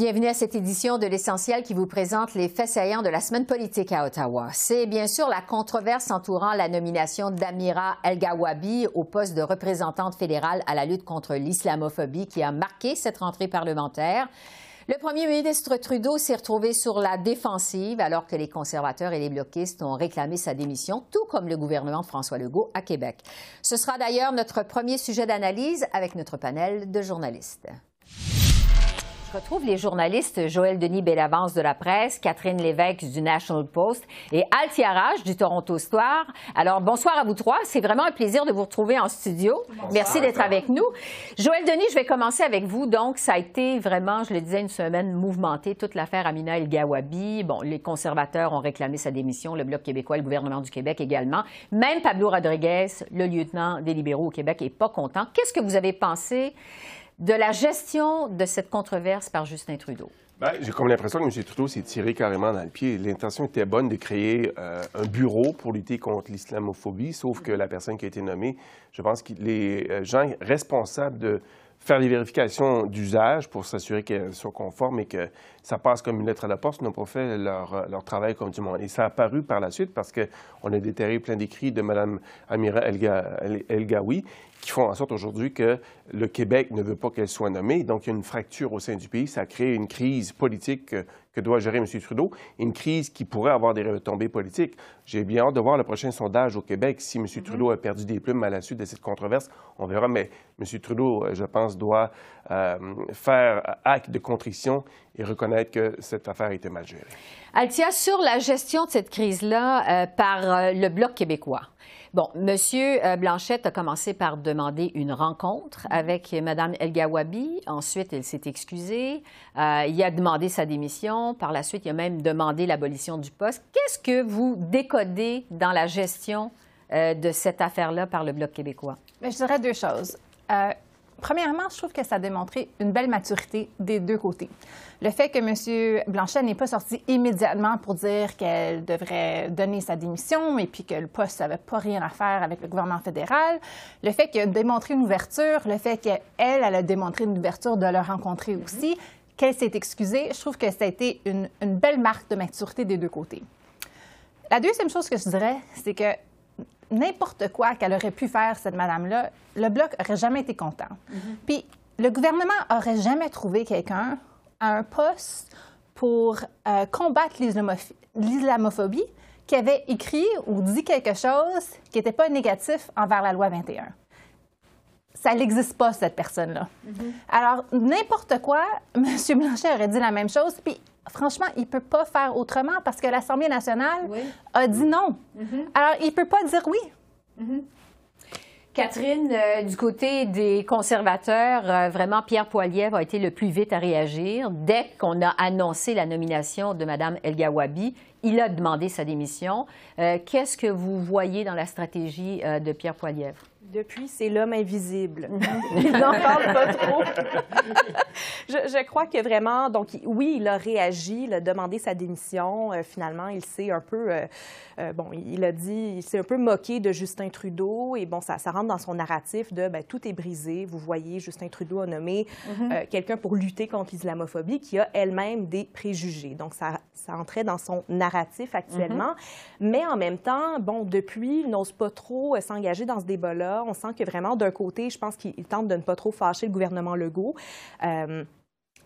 Bienvenue à cette édition de l'essentiel qui vous présente les faits saillants de la semaine politique à Ottawa. C'est bien sûr la controverse entourant la nomination d'Amira El-Gawabi au poste de représentante fédérale à la lutte contre l'islamophobie qui a marqué cette rentrée parlementaire. Le premier ministre Trudeau s'est retrouvé sur la défensive alors que les conservateurs et les bloquistes ont réclamé sa démission, tout comme le gouvernement François Legault à Québec. Ce sera d'ailleurs notre premier sujet d'analyse avec notre panel de journalistes. Je retrouve les journalistes Joël Denis Bellavance de la presse, Catherine Lévesque du National Post et Altia Raj du Toronto Star. Alors, bonsoir à vous trois. C'est vraiment un plaisir de vous retrouver en studio. Merci d'être avec nous. Joël Denis, je vais commencer avec vous. Donc, ça a été vraiment, je le disais, une semaine mouvementée. Toute l'affaire Amina El-Gawabi. Bon, les conservateurs ont réclamé sa démission, le Bloc québécois, le gouvernement du Québec également. Même Pablo Rodriguez, le lieutenant des libéraux au Québec, est pas content. Qu'est-ce que vous avez pensé de la gestion de cette controverse par Justin Trudeau? Ben, J'ai comme l'impression que M. Trudeau s'est tiré carrément dans le pied. L'intention était bonne de créer euh, un bureau pour lutter contre l'islamophobie, sauf que la personne qui a été nommée, je pense que les euh, gens responsables de faire les vérifications d'usage pour s'assurer qu'elles soient conformes et que ça passe comme une lettre à la poste, n'ont pas fait leur, euh, leur, travail comme du monde. Et ça a apparu par la suite parce qu'on a déterré plein d'écrits de Mme Amira El-Gawi qui font en sorte aujourd'hui que le Québec ne veut pas qu'elle soit nommée. Donc, il y a une fracture au sein du pays. Ça crée une crise politique que, que doit gérer M. Trudeau, une crise qui pourrait avoir des retombées politiques. J'ai bien hâte de voir le prochain sondage au Québec. Si M. Mm-hmm. Trudeau a perdu des plumes à la suite de cette controverse, on verra. Mais M. Trudeau, je pense, doit euh, faire acte de contrition et reconnaître que cette affaire a été mal gérée. Altia, sur la gestion de cette crise-là euh, par euh, le Bloc québécois, Bon, Monsieur euh, Blanchette a commencé par demander une rencontre avec Mme El Gawabi. Ensuite, elle s'est excusée. Euh, il a demandé sa démission. Par la suite, il a même demandé l'abolition du poste. Qu'est-ce que vous décodez dans la gestion euh, de cette affaire-là par le Bloc québécois? Mais je dirais deux choses. Euh, premièrement, je trouve que ça a démontré une belle maturité des deux côtés. Le fait que M. Blanchet n'est pas sorti immédiatement pour dire qu'elle devrait donner sa démission et puis que le poste n'avait pas rien à faire avec le gouvernement fédéral, le fait qu'il a démontré une ouverture, le fait qu'elle, elle a démontré une ouverture de le rencontrer aussi, qu'elle s'est excusée, je trouve que ça a été une, une belle marque de maturité des deux côtés. La deuxième chose que je dirais, c'est que n'importe quoi qu'elle aurait pu faire, cette madame-là, le Bloc aurait jamais été content. Mm -hmm. Puis le gouvernement aurait jamais trouvé quelqu'un à un poste pour euh, combattre l'islamophobie qui avait écrit ou dit quelque chose qui n'était pas négatif envers la loi 21. Ça n'existe pas, cette personne-là. Mm -hmm. Alors, n'importe quoi, M. Blanchet aurait dit la même chose, puis franchement, il ne peut pas faire autrement parce que l'Assemblée nationale oui. a dit non. Mm -hmm. Alors, il ne peut pas dire oui. Mm -hmm. Catherine, euh, du côté des conservateurs, euh, vraiment, Pierre Poilievre a été le plus vite à réagir. Dès qu'on a annoncé la nomination de Mme El Gawabi, il a demandé sa démission. Euh, Qu'est-ce que vous voyez dans la stratégie de Pierre Poilievre? Depuis, c'est l'homme invisible. il n'en parle pas trop. je, je, crois que vraiment, donc oui, il a réagi, il a demandé sa démission. Euh, finalement, il s'est un peu, euh, euh, bon, il a dit, il s'est un peu moqué de Justin Trudeau et bon, ça, ça rentre dans son narratif de ben, tout est brisé. Vous voyez, Justin Trudeau a nommé mm -hmm. quelqu'un pour lutter contre l'islamophobie qui a elle-même des préjugés. Donc ça, ça entrait dans son narratif actuellement. Mm -hmm. Mais en même temps, bon, depuis, il n'ose pas trop s'engager dans ce débat-là on sent que vraiment, d'un côté, je pense qu'il tente de ne pas trop fâcher le gouvernement Legault. Euh,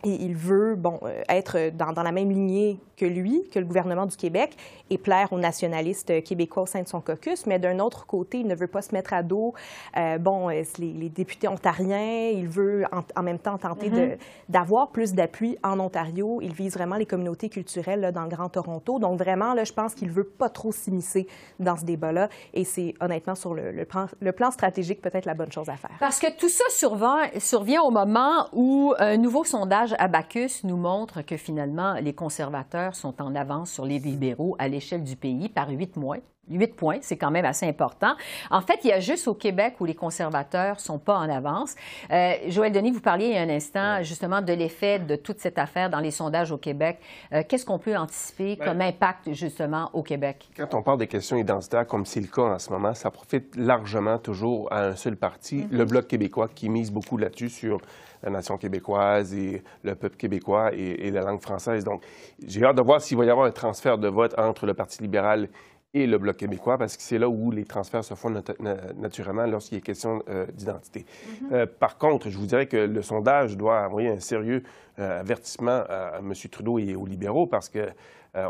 et il veut bon, être dans, dans, la même lignée que lui, que le gouvernement du Québec, et plaire aux nationalistes québécois au sein de son caucus. Mais d'un autre côté, il ne veut pas se mettre à dos euh, bon, les, les, députés ontariens. Il veut en, en même temps tenter mm -hmm. d'avoir plus d'appui en Ontario. Il vise vraiment les communautés culturelles là, dans le Grand Toronto. Donc vraiment, là, je pense qu'il ne veut pas trop s'immiscer dans ce débat-là. Et c'est honnêtement sur le, le, plan, le plan stratégique peut-être la bonne chose à faire. Parce que tout ça survient, survient au moment où un nouveau sondage Abacus nous montre que finalement, les conservateurs sont en avance sur les libéraux à l'échelle du pays par huit mois. 8 points, c'est quand même assez important. En fait, il y a juste au Québec où les conservateurs sont pas en avance. Euh, Joël Denis, vous parliez il y a un instant justement de l'effet de toute cette affaire dans les sondages au Québec. Euh, Qu'est-ce qu'on peut anticiper Ben- comme impact justement au Québec? Quand on parle des questions identitaires, comme c'est le cas en ce moment, ça profite largement toujours à un seul parti, le Bloc québécois, qui mise beaucoup là-dessus sur la nation québécoise et le peuple québécois et, et la langue française. Donc, j'ai hâte de voir s'il va y avoir un transfert de vote entre le Parti libéral et le Bloc québécois, parce que c'est là où les transferts se font nat- na- naturellement lorsqu'il est question euh, d'identité. Euh, par contre, je vous dirais que le sondage doit envoyer un sérieux euh, avertissement à, à M. Trudeau et aux libéraux, parce que euh,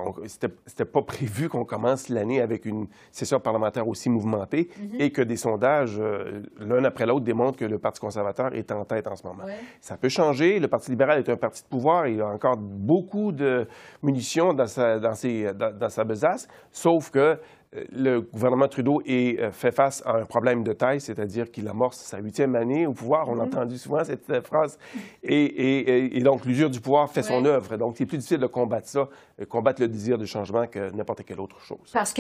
c'était pas prévu qu'on commence l'année avec une session parlementaire aussi mouvementée et que des sondages, euh, l'un après l'autre, démontrent que le Parti conservateur est en tête en ce moment. Ça peut changer. Le Parti libéral est un parti de pouvoir. Il a encore beaucoup de munitions dans sa, dans ses- dans- dans sa besace, sauf que le gouvernement Trudeau est, euh, fait face à un problème de taille, c'est-à-dire qu'il amorce sa huitième année au pouvoir. On a entendu souvent cette phrase. Et, et- et- et donc, l'usure du pouvoir fait son œuvre. Donc, c'est plus difficile de combattre ça, euh, combattre le désir de changement que n'importe quelle autre chose. Parce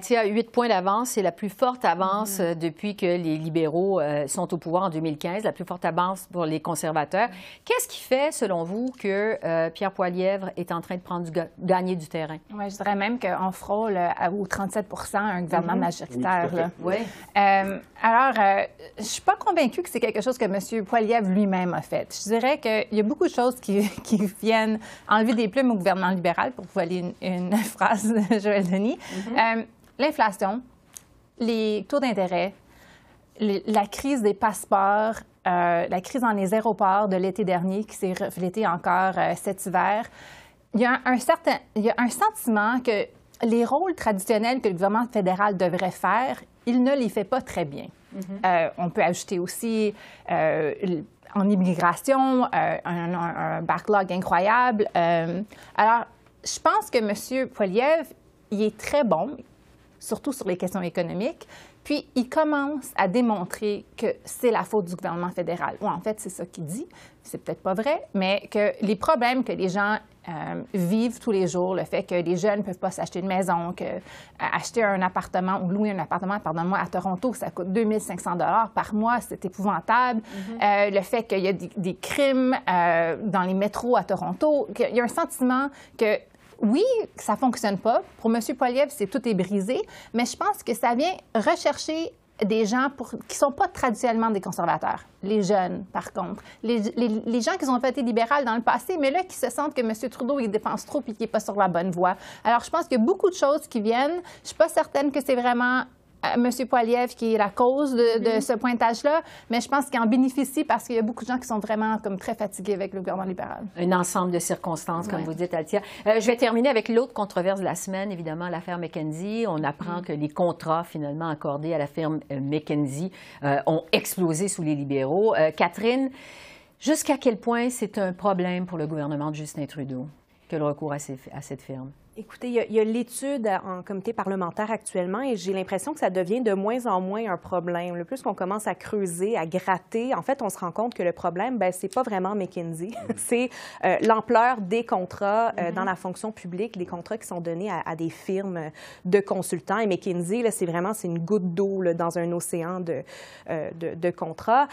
tient à 8 points d'avance. C'est la plus forte avance euh, depuis que les libéraux sont au pouvoir en 2015, la plus forte avance pour les conservateurs. Qu'est-ce qui fait, selon vous, que euh, Pierre Poilièvre est en train de prendre du ga- gagner du terrain? Ouais, je dirais même qu'on frôle à- aux 37 un gouvernement majoritaire. Oui, là. Euh, alors, euh, je suis pas convaincue que c'est quelque chose que M. Poiliev lui-même a fait. Je dirais qu'il y a beaucoup de choses qui, qui viennent enlever des plumes au gouvernement libéral, pour voler une, une phrase de Joël Denis. Euh, L'inflation, les taux d'intérêt, la crise des passeports, euh, la crise dans les aéroports de l'été dernier qui s'est reflétée encore euh, cet hiver. Il y, a un, certain, il y a un sentiment que les rôles traditionnels que le gouvernement fédéral devrait faire, il ne les fait pas très bien. Euh, on peut ajouter aussi euh, en immigration euh, un, backlog incroyable. Alors, je pense que M. Poiliev, il est très bon, surtout sur les questions économiques. Puis, il commence à démontrer que c'est la faute du gouvernement fédéral. Ou en fait, c'est ça qu'il dit. C'est peut-être pas vrai, mais que les problèmes que les gens euh, vivent tous les jours, le fait que les jeunes ne peuvent pas s'acheter une maison, que euh, acheter un appartement ou louer un appartement, pardonne-moi, à Toronto, ça coûte 2500 dollars par mois, c'est épouvantable. Euh, le fait qu'il y a des, des crimes dans les métros à Toronto, qu'il y a un sentiment que oui, ça fonctionne pas. Pour M. Poliev, c'est tout est brisé, mais je pense que ça vient rechercher des gens qui sont pas traditionnellement des conservateurs. Les jeunes, par contre. Les, les- les gens qui ont voté libéral dans le passé, mais là, qui se sentent que M. Trudeau, il dépense trop et qu'il n'est pas sur la bonne voie. Alors, je pense qu'il y a beaucoup de choses qui viennent. Je suis pas certaine que c'est vraiment M. Poiliev qui est la cause de, de ce pointage-là, mais je pense qu'il en bénéficie parce qu'il y a beaucoup de gens qui sont vraiment comme très fatigués avec le gouvernement libéral. Un ensemble de circonstances, comme Ouais. vous dites, Altia. Euh, je vais terminer avec l'autre controverse de la semaine, évidemment, l'affaire McKenzie. On apprend que les contrats finalement accordés à la firme euh, McKenzie euh, ont explosé sous les libéraux. Euh, Catherine, jusqu'à quel point c'est un problème pour le gouvernement de Justin Trudeau que le recours à, ces- à cette firme? Écoutez, il y a- l'étude en comité parlementaire actuellement et j'ai l'impression que ça devient de moins en moins un problème. Le plus qu'on commence à creuser, à gratter, en fait, on se rend compte que le problème, ben, c'est pas vraiment McKinsey, c'est euh, l'ampleur des contrats euh, dans la fonction publique, des contrats qui sont donnés à, à des firmes de consultants. Et McKinsey, c'est vraiment c'est une goutte d'eau dans un océan de, euh, de, de contrats.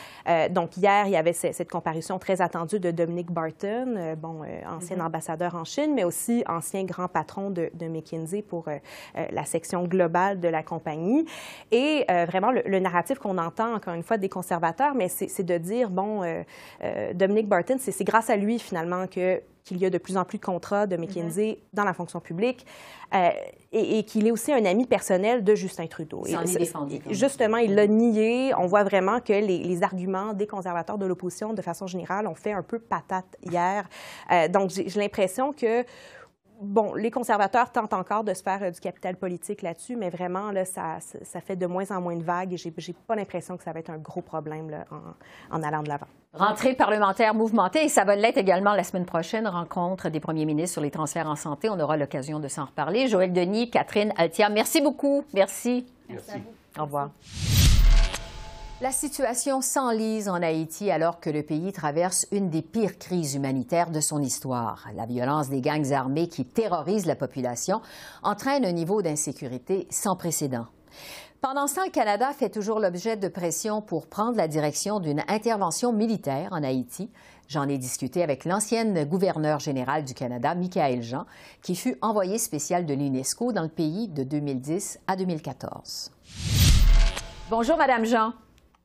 Donc hier, il y avait ce- cette comparution très attendue de Dominic Barton, bon, ancien ambassadeur en Chine, mais aussi ancien grand patron de, de McKinsey pour euh, euh, la section globale de la compagnie. Et euh, vraiment, le, le narratif qu'on entend, encore une fois, des conservateurs, mais c'est de dire, bon, Dominic Barton, c'est grâce à lui, finalement, que qu'il y a de plus en plus de contrats de McKinsey dans la fonction publique euh, et, et qu'il est aussi un ami personnel de Justin Trudeau. Et est défendu. Justement, il l'a nié. On voit vraiment que les, les arguments des conservateurs de l'opposition, de façon générale, ont fait un peu patate hier. Euh, donc, j'ai l'impression que Bon, les conservateurs tentent encore de se faire euh, du capital politique là-dessus, mais vraiment, là, ça, fait de moins en moins de vagues et j'ai pas l'impression que ça va être un gros problème là, en, en allant de l'avant. Rentrée parlementaire mouvementée, et ça va l'être également la semaine prochaine, rencontre des premiers ministres sur les transferts en santé. On aura l'occasion de s'en reparler. Joël Denis, Catherine Altia, merci beaucoup. Merci. Merci. Au revoir. La situation s'enlise en Haïti alors que le pays traverse une des pires crises humanitaires de son histoire. La violence des gangs armés qui terrorisent la population entraîne un niveau d'insécurité sans précédent. Pendant ce temps, le Canada fait toujours l'objet de pression pour prendre la direction d'une intervention militaire en Haïti. J'en ai discuté avec l'ancienne gouverneure générale du Canada, Michael Jean, qui fut envoyé spécial de l'UNESCO dans le pays de 2010 à 2014. Bonjour, Madame Jean.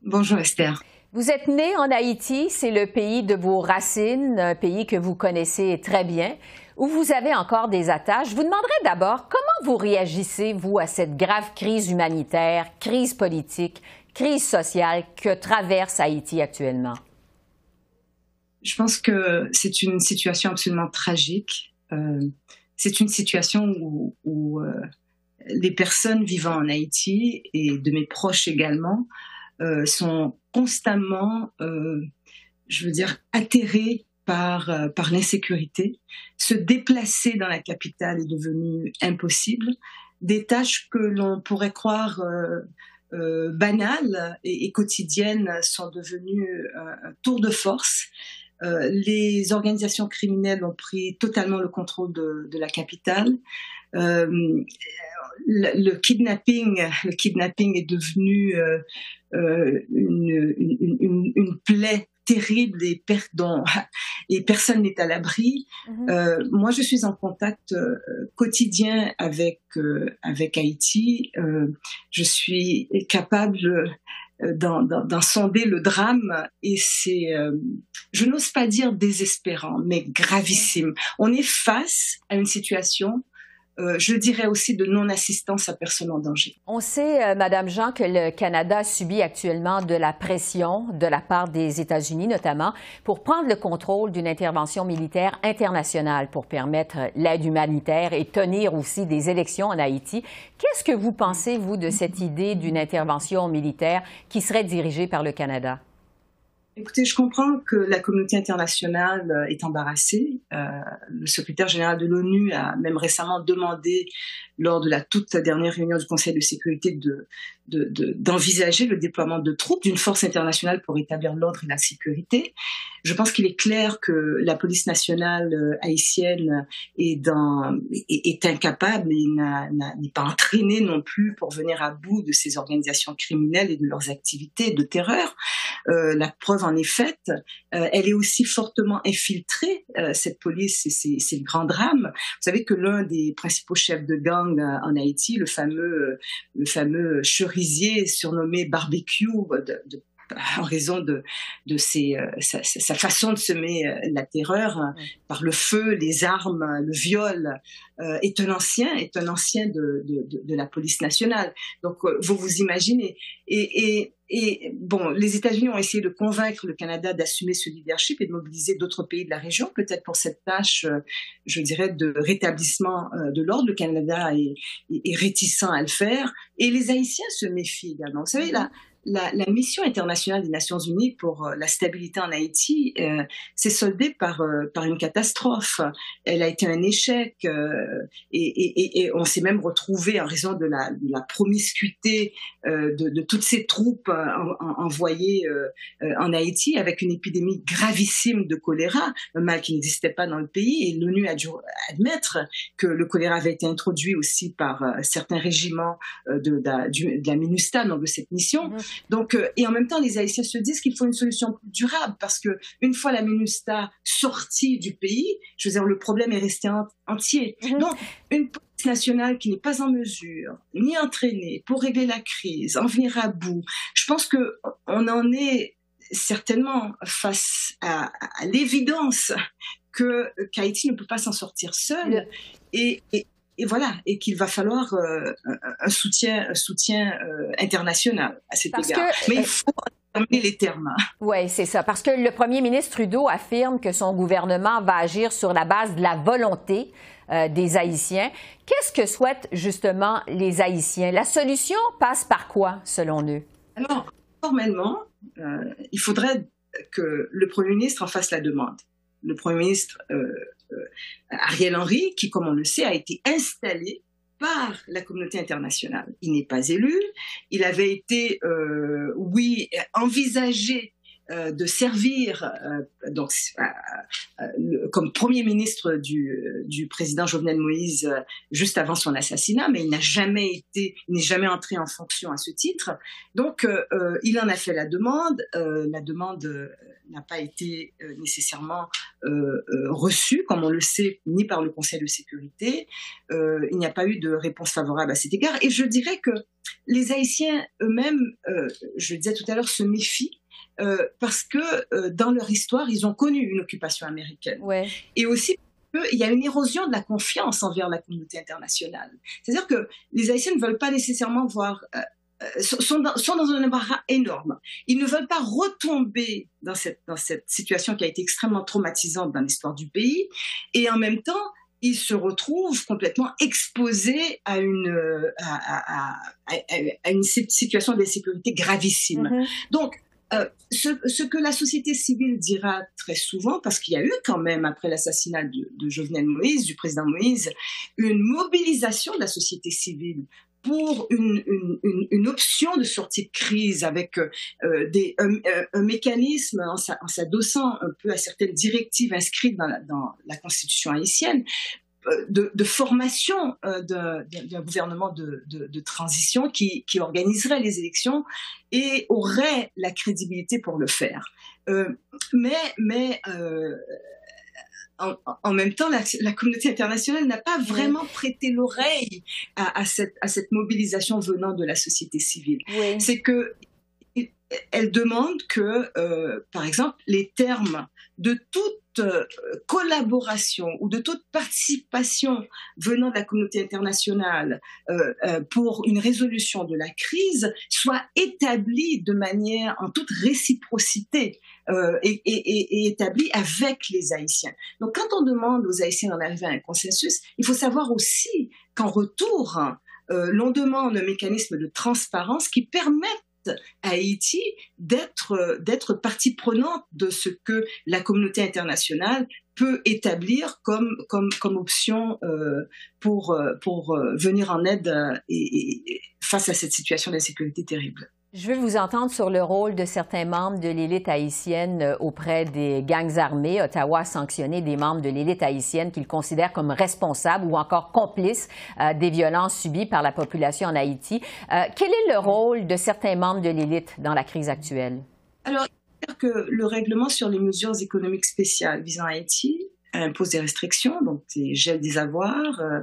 Bonjour Esther. Vous êtes née en Haïti, c'est le pays de vos racines, un pays que vous connaissez très bien, où vous avez encore des attaches. Je vous demanderai d'abord comment vous réagissez, vous, à cette grave crise humanitaire, crise politique, crise sociale que traverse Haïti actuellement? Je pense que c'est une situation absolument tragique. Euh, c'est une situation où, euh, les personnes vivant en Haïti et de mes proches également euh, sont constamment, euh, je veux dire, atterrés par, euh, par l'insécurité. Se déplacer dans la capitale est devenu impossible. Des tâches que l'on pourrait croire banales et, quotidiennes sont devenues un, tour de force. les organisations criminelles ont pris totalement le contrôle de, la capitale. Le, kidnapping, le kidnapping est devenu euh, euh, une, une, une, plaie terrible et, personne n'est à l'abri. Mhm. euh, moi, je suis en contact quotidien avec avec Haïti. je suis capable d'en sonder le drame et c'est, je n'ose pas dire désespérant, mais gravissime. On est face à une situation euh, je dirais aussi de non-assistance à personne en danger. On sait, euh, Madame Jean, que le Canada subit actuellement de la pression de la part des États-Unis, notamment, pour prendre le contrôle d'une intervention militaire internationale pour permettre l'aide humanitaire et tenir aussi des élections en Haïti. Qu'est-ce que vous pensez, vous, de cette idée d'une intervention militaire qui serait dirigée par le Canada? Écoutez, je comprends que la communauté internationale euh, est embarrassée. Euh, le secrétaire général de l'ONU a même récemment demandé, lors de la toute dernière réunion du Conseil de sécurité, de d'envisager le déploiement de troupes d'une force internationale pour établir l'ordre et la sécurité. Je pense qu'il est clair que la police nationale euh, haïtienne est, dans, est, incapable et n'est pas entraînée non plus pour venir à bout de ces organisations criminelles et de leurs activités de terreur. Euh, la preuve en est faite. Euh, elle est aussi fortement infiltrée, cette police, c'est le grand drame. Vous savez que l'un des principaux chefs de gang en Haïti, le fameux, le fameux surnommé Barbecue, de, en raison de, de ses, euh, sa, sa, façon de semer euh, la terreur par le feu, les armes, le viol, euh, est un ancien, est un ancien de, de, de la police nationale. Donc vous vous imaginez. Et, et, et bon, les États-Unis ont essayé de convaincre le Canada d'assumer ce leadership et de mobiliser d'autres pays de la région, peut-être pour cette tâche, je dirais, de rétablissement de l'ordre. Le Canada est, est, réticent à le faire. Et les Haïtiens se méfient également. Vous savez, là, la, la, mission internationale des Nations Unies pour euh, la stabilité en Haïti euh, s'est soldée par, euh, par une catastrophe. Elle a été un échec euh, et, et, et, on s'est même retrouvé en raison de la, de la promiscuité de, de, toutes ces troupes envoyées en Haïti avec une épidémie gravissime de choléra, un mal qui n'existait pas dans le pays et l'ONU a dû admettre que le choléra avait été introduit aussi par certains régiments de, de, la MINUSTA, donc de cette mission. Donc, euh, et en même temps, les Haïtiens se disent qu'il faut une solution plus durable parce que une fois la MINUSTA sortie du pays, je veux dire, le problème est resté entier. Mhm. Donc, une police nationale qui n'est pas en mesure ni entraînée pour régler la crise, en venir à bout, je pense que on en est certainement face à, l'évidence que qu'Haïti ne peut pas s'en sortir seul. Et, et, et voilà, et qu'il va falloir euh, un, soutien, un soutien euh, international à cet égard. Mais il euh, faut les termes. Oui, c'est ça. Parce que le premier ministre Trudeau affirme que son gouvernement va agir sur la base de la volonté des Haïtiens. Qu'est-ce que souhaitent justement les Haïtiens? La solution passe par quoi, selon eux? Alors, formellement, il faudrait que le premier ministre en fasse la demande. Le premier ministre euh, Ariel Henry, qui, comme on le sait, a été installé par la communauté internationale. Il n'est pas élu. Il avait été, euh, oui, envisagé euh, de servir euh, euh, comme premier ministre du, du président Jovenel Moïse juste avant son assassinat, mais il n'a jamais été, il n'est jamais entré en fonction à ce titre. Donc, il en a fait la demande. la demande n'a pas été nécessairement reçue, comme on le sait, ni par le Conseil de sécurité. il n'y a pas eu de réponse favorable à cet égard. Et je dirais que les Haïtiens eux-mêmes, je le disais tout à l'heure, se méfient euh, parce que euh, dans leur histoire, ils ont connu une occupation américaine. Ouais. Et aussi il y a une érosion de la confiance envers la communauté internationale. C'est-à-dire que les Haïtiens ne veulent pas nécessairement voir, euh, euh sont, dans, sont, dans, un embarras énorme. Ils ne veulent pas retomber dans cette, dans cette situation qui a été extrêmement traumatisante dans l'histoire du pays. Et en même temps, ils se retrouvent complètement exposés à une, à, à, à, à une situation d'insécurité gravissime. Mm -hmm. Donc, euh, ce, ce, que la société civile dira très souvent, parce qu'il y a eu quand même, après l'assassinat de, de Jovenel Moïse, du président Moïse, une mobilisation de la société civile pour une, une, une, option de sortie de crise avec euh, des, un, un, mécanisme en s'adossant un peu à certaines directives inscrites dans la, dans la constitution haïtienne de, de, formation euh, d'un gouvernement de, de, de, transition qui, qui, organiserait les élections et aurait la crédibilité pour le faire. Euh, mais mais euh, en, en, même temps, la, la communauté internationale n'a pas vraiment prêté l'oreille à, à, cette, à cette mobilisation venant de la société civile. Oui. C'est que elle demande que, euh, par exemple, les termes de toute euh, collaboration ou de toute participation venant de la communauté internationale euh, euh, pour une résolution de la crise soient établis de manière en toute réciprocité et, et, établis avec les Haïtiens. Donc, quand on demande aux Haïtiens d'en arriver à un consensus, il faut savoir aussi qu'en retour, l'on demande un mécanisme de transparence qui permette Haïti d'être partie prenante de ce que la communauté internationale peut établir comme option euh, pour pour venir en aide face à cette situation d'insécurité terrible. Je veux vous entendre sur le rôle de certains membres de l'élite haïtienne auprès des gangs armés. Ottawa a sanctionné des membres de l'élite haïtienne qu'il considère comme responsables ou encore complices euh, des violences subies par la population en Haïti. Euh, quel est le rôle de certains membres de l'élite dans la crise actuelle? Alors, que le règlement sur les mesures économiques spéciales visant Haïti impose des restrictions, donc des gels des avoirs, euh,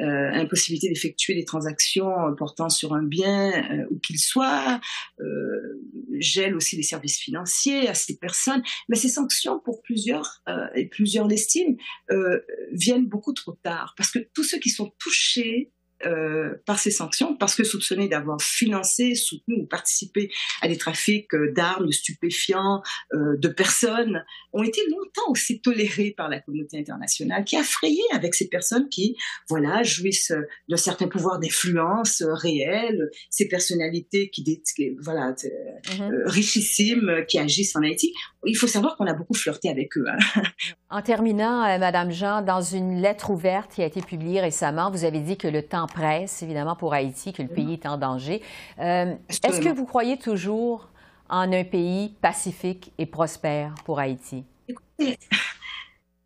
euh, impossibilité d'effectuer des transactions portant sur un bien euh, où qu'il soit, euh, gel aussi des services financiers à ces personnes. Mais ces sanctions, pour plusieurs, euh, et plusieurs l'estiment, euh, viennent beaucoup trop tard, parce que tous ceux qui sont touchés euh, par ces sanctions parce que soupçonnés d'avoir financé, soutenu ou participé à des trafics euh, d'armes, de stupéfiants, euh, de personnes, ont été longtemps aussi tolérés par la communauté internationale, qui a frayé avec ces personnes qui, voilà, jouissent d'un certain pouvoir d'influence réel, ces personnalités qui, qui voilà, mm-hmm. richissimes, qui agissent en Haïti. Il faut savoir qu'on a beaucoup flirté avec eux. Hein. En terminant, Madame Jean, dans une lettre ouverte qui a été publiée récemment, vous avez dit que le temps presse, évidemment, pour Haïti, que le pays est en danger. Euh, Est-ce que vous croyez toujours en un pays pacifique et prospère pour Haïti? Écoutez,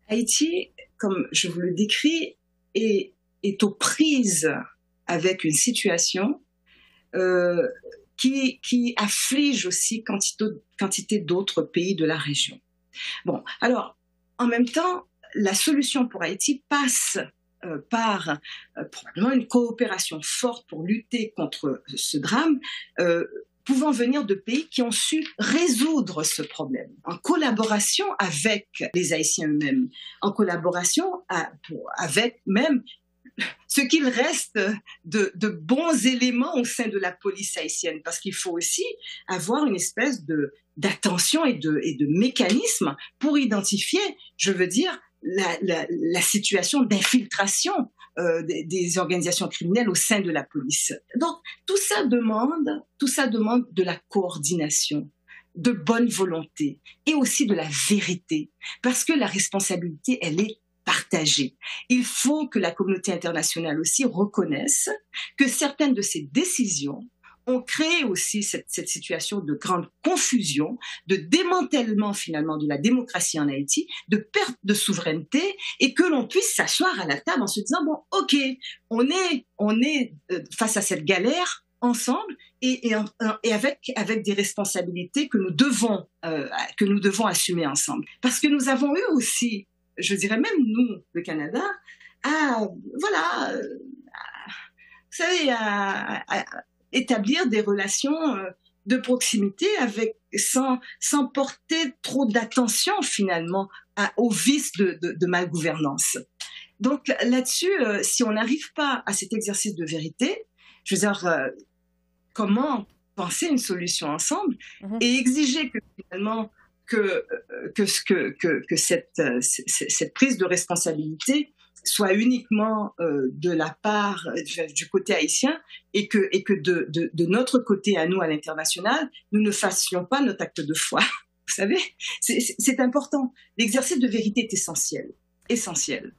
Haïti, comme je vous le décris, est, est aux prises avec une situation euh, qui, qui afflige aussi quantité, quantité d'autres pays de la région. Bon, alors, en même temps, la solution pour Haïti passe euh, par euh, probablement une coopération forte pour lutter contre ce drame, euh, pouvant venir de pays qui ont su résoudre ce problème, en collaboration avec les Haïtiens eux-mêmes, en collaboration avec même ce qu'il reste de, de, bons éléments au sein de la police haïtienne, parce qu'il faut aussi avoir une espèce d'attention et de, et de mécanisme pour identifier, je veux dire, la, la, la situation d'infiltration euh, des, des, organisations criminelles au sein de la police. Donc tout ça demande, tout ça demande de la coordination, de bonne volonté et aussi de la vérité, parce que la responsabilité, elle est partagé. Il faut que la communauté internationale aussi reconnaisse que certaines de ces décisions ont créé aussi cette, situation de grande confusion, de démantèlement finalement de la démocratie en Haïti, de perte de souveraineté, et que l'on puisse s'asseoir à la table en se disant bon, ok, on est on est euh, face à cette galère ensemble et, avec avec des responsabilités que nous devons euh, que nous devons assumer ensemble, parce que nous avons eu aussi, je dirais même nous, le Canada, à voilà. À, vous savez, à, à, établir des relations euh, de proximité avec sans sans porter trop d'attention finalement à, aux vices de, de, de malgouvernance. Donc là-dessus, euh, si on n'arrive pas à cet exercice de vérité, je veux dire, euh, comment penser une solution ensemble -hmm. et exiger que finalement que que que que, que cette, cette prise de responsabilité soit uniquement euh, de la part du côté haïtien et que, et que de, de, de notre côté à nous, à l'international, nous ne fassions pas notre acte de foi. Vous savez, c'est important. L'exercice de vérité est essentiel. Essentiel.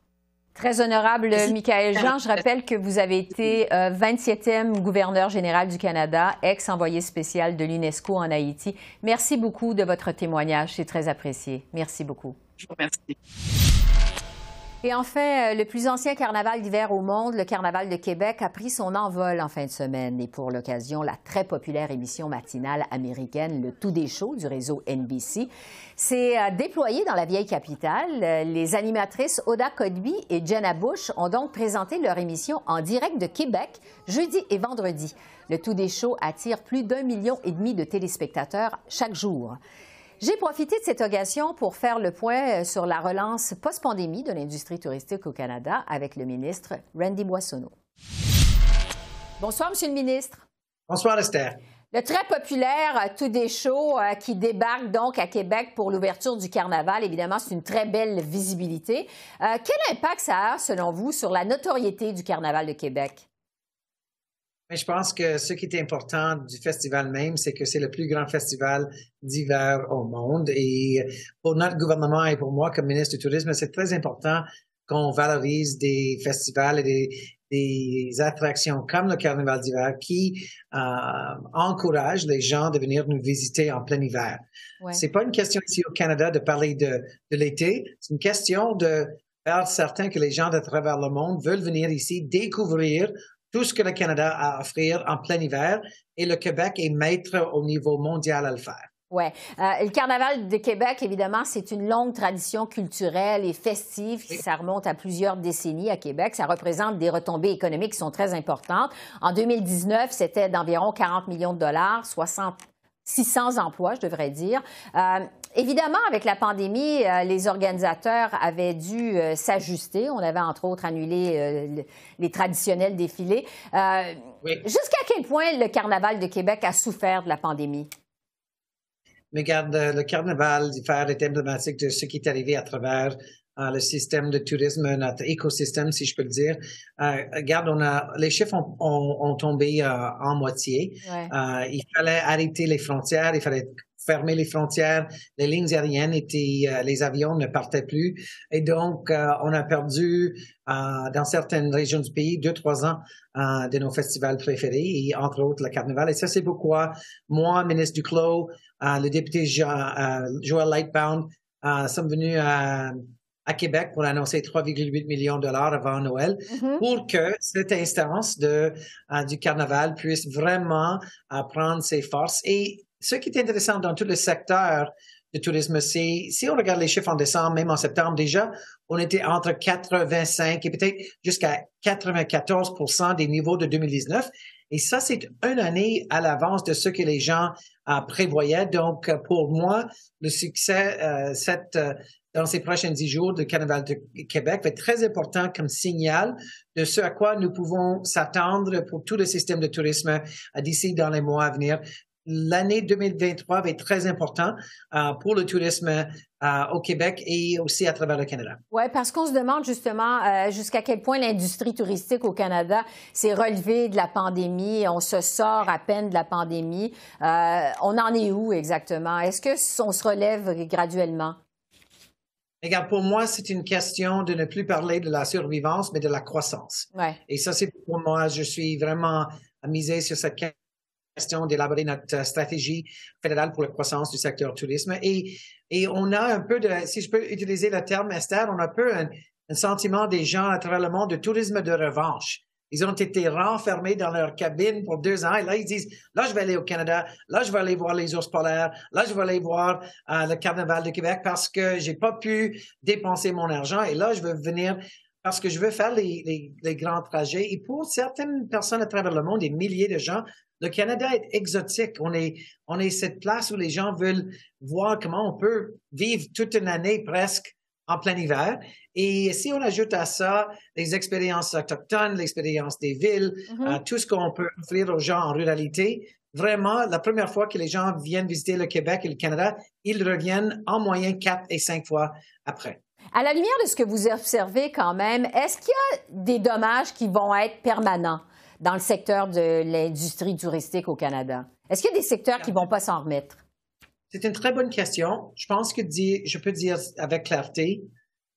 Très honorable Michael Jean, je rappelle que vous avez été euh, 27e gouverneur général du Canada, ex-envoyé spécial de l'UNESCO en Haïti. Merci beaucoup de votre témoignage, c'est très apprécié. Merci beaucoup. Je vous remercie. Et enfin, le plus ancien carnaval d'hiver au monde, le Carnaval de Québec, a pris son envol en fin de semaine. Et pour l'occasion, la très populaire émission matinale américaine, le Tout des Shows du réseau NBC, s'est déployée dans la vieille capitale. Les animatrices Oda Codby et Jenna Bush ont donc présenté leur émission en direct de Québec jeudi et vendredi. Le Tout des Shows attire plus d'un million et demi de téléspectateurs chaque jour. J'ai profité de cette occasion pour faire le point sur la relance post-pandémie de l'industrie touristique au Canada avec le ministre Randy Boissonneau. Bonsoir, Monsieur le ministre. Bonsoir, Esther. Le très populaire Tout des shows euh, qui débarque donc à Québec pour l'ouverture du carnaval, évidemment, c'est une très belle visibilité. Euh, quel impact ça a, selon vous, sur la notoriété du carnaval de Québec? Mais je pense que ce qui est important du festival même, c'est que c'est le plus grand festival d'hiver au monde. Et pour notre gouvernement et pour moi comme ministre du Tourisme, c'est très important qu'on valorise des festivals et des, des attractions comme le Carnaval d'hiver qui euh, encouragent les gens de venir nous visiter en plein hiver. Ouais. C'est pas une question ici au Canada de parler de, de l'été, c'est une question de faire certain que les gens de travers le monde veulent venir ici découvrir tout ce que le Canada a à offrir en plein hiver et le Québec est maître au niveau mondial à le faire. Oui. Euh, le Carnaval de Québec, évidemment, c'est une longue tradition culturelle et festive. qui Ça remonte à plusieurs décennies à Québec. Ça représente des retombées économiques qui sont très importantes. En 2019, c'était d'environ 40 millions de dollars, 60 600 emplois, je devrais dire. Euh, évidemment, avec la pandémie, euh, les organisateurs avaient dû euh, s'ajuster. On avait, entre autres, annulé les traditionnels défilés. Oui. Jusqu'à quel point le Carnaval de Québec a souffert de la pandémie? Mais regarde, le Carnaval d'hiver est emblématique de ce qui est arrivé à travers le système de tourisme, notre écosystème, si je peux le dire. Uh, regarde, on a, les chiffres ont, ont, ont tombé uh, en moitié. Ouais. il fallait arrêter les frontières, il fallait fermer les frontières, les lignes aériennes étaient, les avions ne partaient plus, et donc on a perdu dans certaines régions du pays deux trois ans de nos festivals préférés, et entre autres le Carnaval. Et ça, c'est pourquoi moi, ministre Duclos, le député Joël Lightbound, sommes venus à à Québec pour annoncer 3,8 millions de dollars avant Noël mm -hmm. pour que cette instance de, uh, du carnaval puisse vraiment prendre ses forces. Et ce qui est intéressant dans tout le secteur du tourisme, c'est si on regarde les chiffres en décembre, même en septembre déjà, on était entre 85 et peut-être jusqu'à 94 des niveaux de 2019. Et ça, c'est une année à l'avance de ce que les gens euh, prévoyaient. Donc, pour moi, le succès, euh, cette, dans ces prochains dix jours de Carnaval de Québec va être très important comme signal de ce à quoi nous pouvons s'attendre pour tout le système de tourisme d'ici dans les mois à venir. L'année 2023 va être très important euh, pour le tourisme euh, au Québec et aussi à travers le Canada. Oui, parce qu'on se demande justement euh, jusqu'à quel point l'industrie touristique au Canada s'est relevée de la pandémie. On se sort à peine de la pandémie. on en est où exactement? Est-ce qu'on se relève graduellement? Regarde, pour moi, c'est une question de ne plus parler de la survivance, mais de la croissance. Ouais. Et ça, c'est pour moi, je suis vraiment amusé sur cette question d'élaborer notre stratégie fédérale pour la croissance du secteur tourisme. Et, et on a un peu de, si je peux utiliser le terme Esther, on a un peu un, un sentiment des gens à travers le monde de tourisme de revanche. Ils ont été renfermés dans leur cabine pour deux ans et là, ils disent, là, je vais aller au Canada, là, je vais aller voir les ours polaires, là, je vais aller voir euh, le Carnaval de Québec parce que j'ai pas pu dépenser mon argent et là, je veux venir parce que je veux faire les, les, les, grands trajets. Et pour certaines personnes à travers le monde, des milliers de gens, le Canada est exotique. On est, on est cette place où les gens veulent voir comment on peut vivre toute une année presque en plein hiver. Et si on ajoute à ça les expériences autochtones, l'expérience des villes, Mhm. euh, tout ce qu'on peut offrir aux gens en ruralité, vraiment, la première fois que les gens viennent visiter le Québec et le Canada, ils reviennent en moyenne quatre et cinq fois après. À la lumière de ce que vous observez quand même, est-ce qu'il y a des dommages qui vont être permanents dans le secteur de l'industrie touristique au Canada? Est-ce qu'il y a des secteurs qui ne vont pas s'en remettre? C'est une très bonne question. Je pense que dire, je peux dire avec clarté,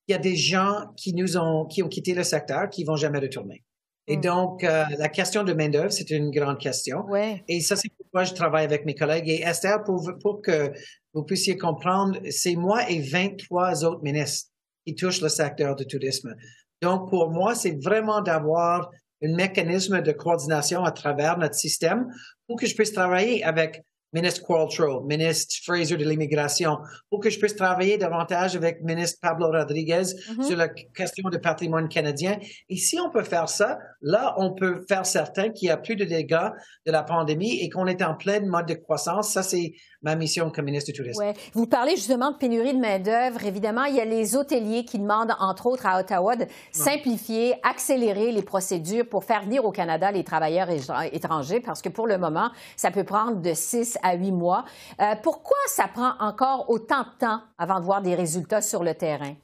il y a des gens qui nous ont, qui ont quitté le secteur, qui vont jamais retourner. Et Mm. donc, euh, la question de main d'œuvre, c'est une grande question. Et ça, c'est pourquoi je travaille avec mes collègues. Et Esther, pour, pour que vous puissiez comprendre, c'est moi et 23 autres ministres qui touchent le secteur du tourisme. Donc, pour moi, c'est vraiment d'avoir un mécanisme de coordination à travers notre système pour que je puisse travailler avec ministre Qualtrough, ministre Fraser de l'immigration, pour que je puisse travailler davantage avec ministre Pablo Rodriguez Mhm. sur la question du patrimoine canadien. Et si on peut faire ça, là, on peut faire certain qu'il y a plus de dégâts de la pandémie et qu'on est en plein mode de croissance. Ça, c'est ma mission comme ministre du Tourisme. Ouais. Vous parlez justement de pénurie de main-d'œuvre. Évidemment, il y a les hôteliers qui demandent, entre autres à Ottawa, de simplifier, accélérer les procédures pour faire venir au Canada les travailleurs étra- étrangers, parce que pour le moment, ça peut prendre de six à huit mois. Euh, pourquoi ça prend encore autant de temps avant de voir des résultats sur le terrain?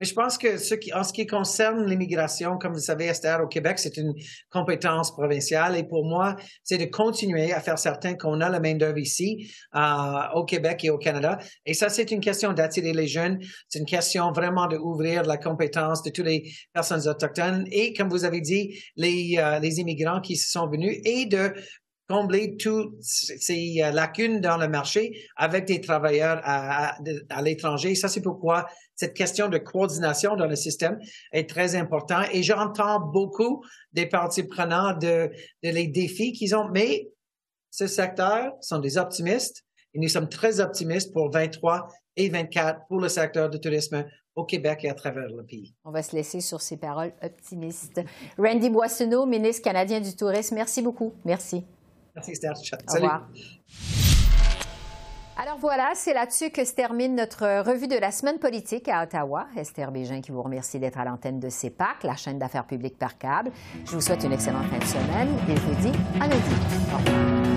Je pense que ce qui, en ce qui concerne l'immigration, comme vous savez, Esther, au Québec, c'est une compétence provinciale. Et pour moi, c'est de continuer à faire certain qu'on a la main-d'œuvre ici, euh, au Québec et au Canada. Et ça, c'est une question d'attirer les jeunes. C'est une question vraiment d'ouvrir la compétence de toutes les personnes autochtones. Et comme vous avez dit, les, euh, les immigrants qui sont venus et de combler toutes ces euh, lacunes dans le marché avec des travailleurs à, à, à l'étranger. Ça, c'est pourquoi cette question de coordination dans le système est très important. Et j'entends beaucoup des parties prenantes de, de les défis qu'ils ont, mais ce secteur sont des optimistes et nous sommes très optimistes pour 23 et 24 pour le secteur du tourisme au Québec et à travers le pays. On va se laisser sur ces paroles optimistes. Randy Boissonneau, ministre canadien du Tourisme, merci beaucoup. Merci. Merci. Au Salut. revoir. Alors voilà, c'est là-dessus que se termine notre revue de la semaine politique à Ottawa. Esther Bégin qui vous remercie d'être à l'antenne de CEPAC, la chaîne d'affaires publiques par câble. Je vous souhaite une excellente fin de semaine et je vous dis à lundi. Au revoir.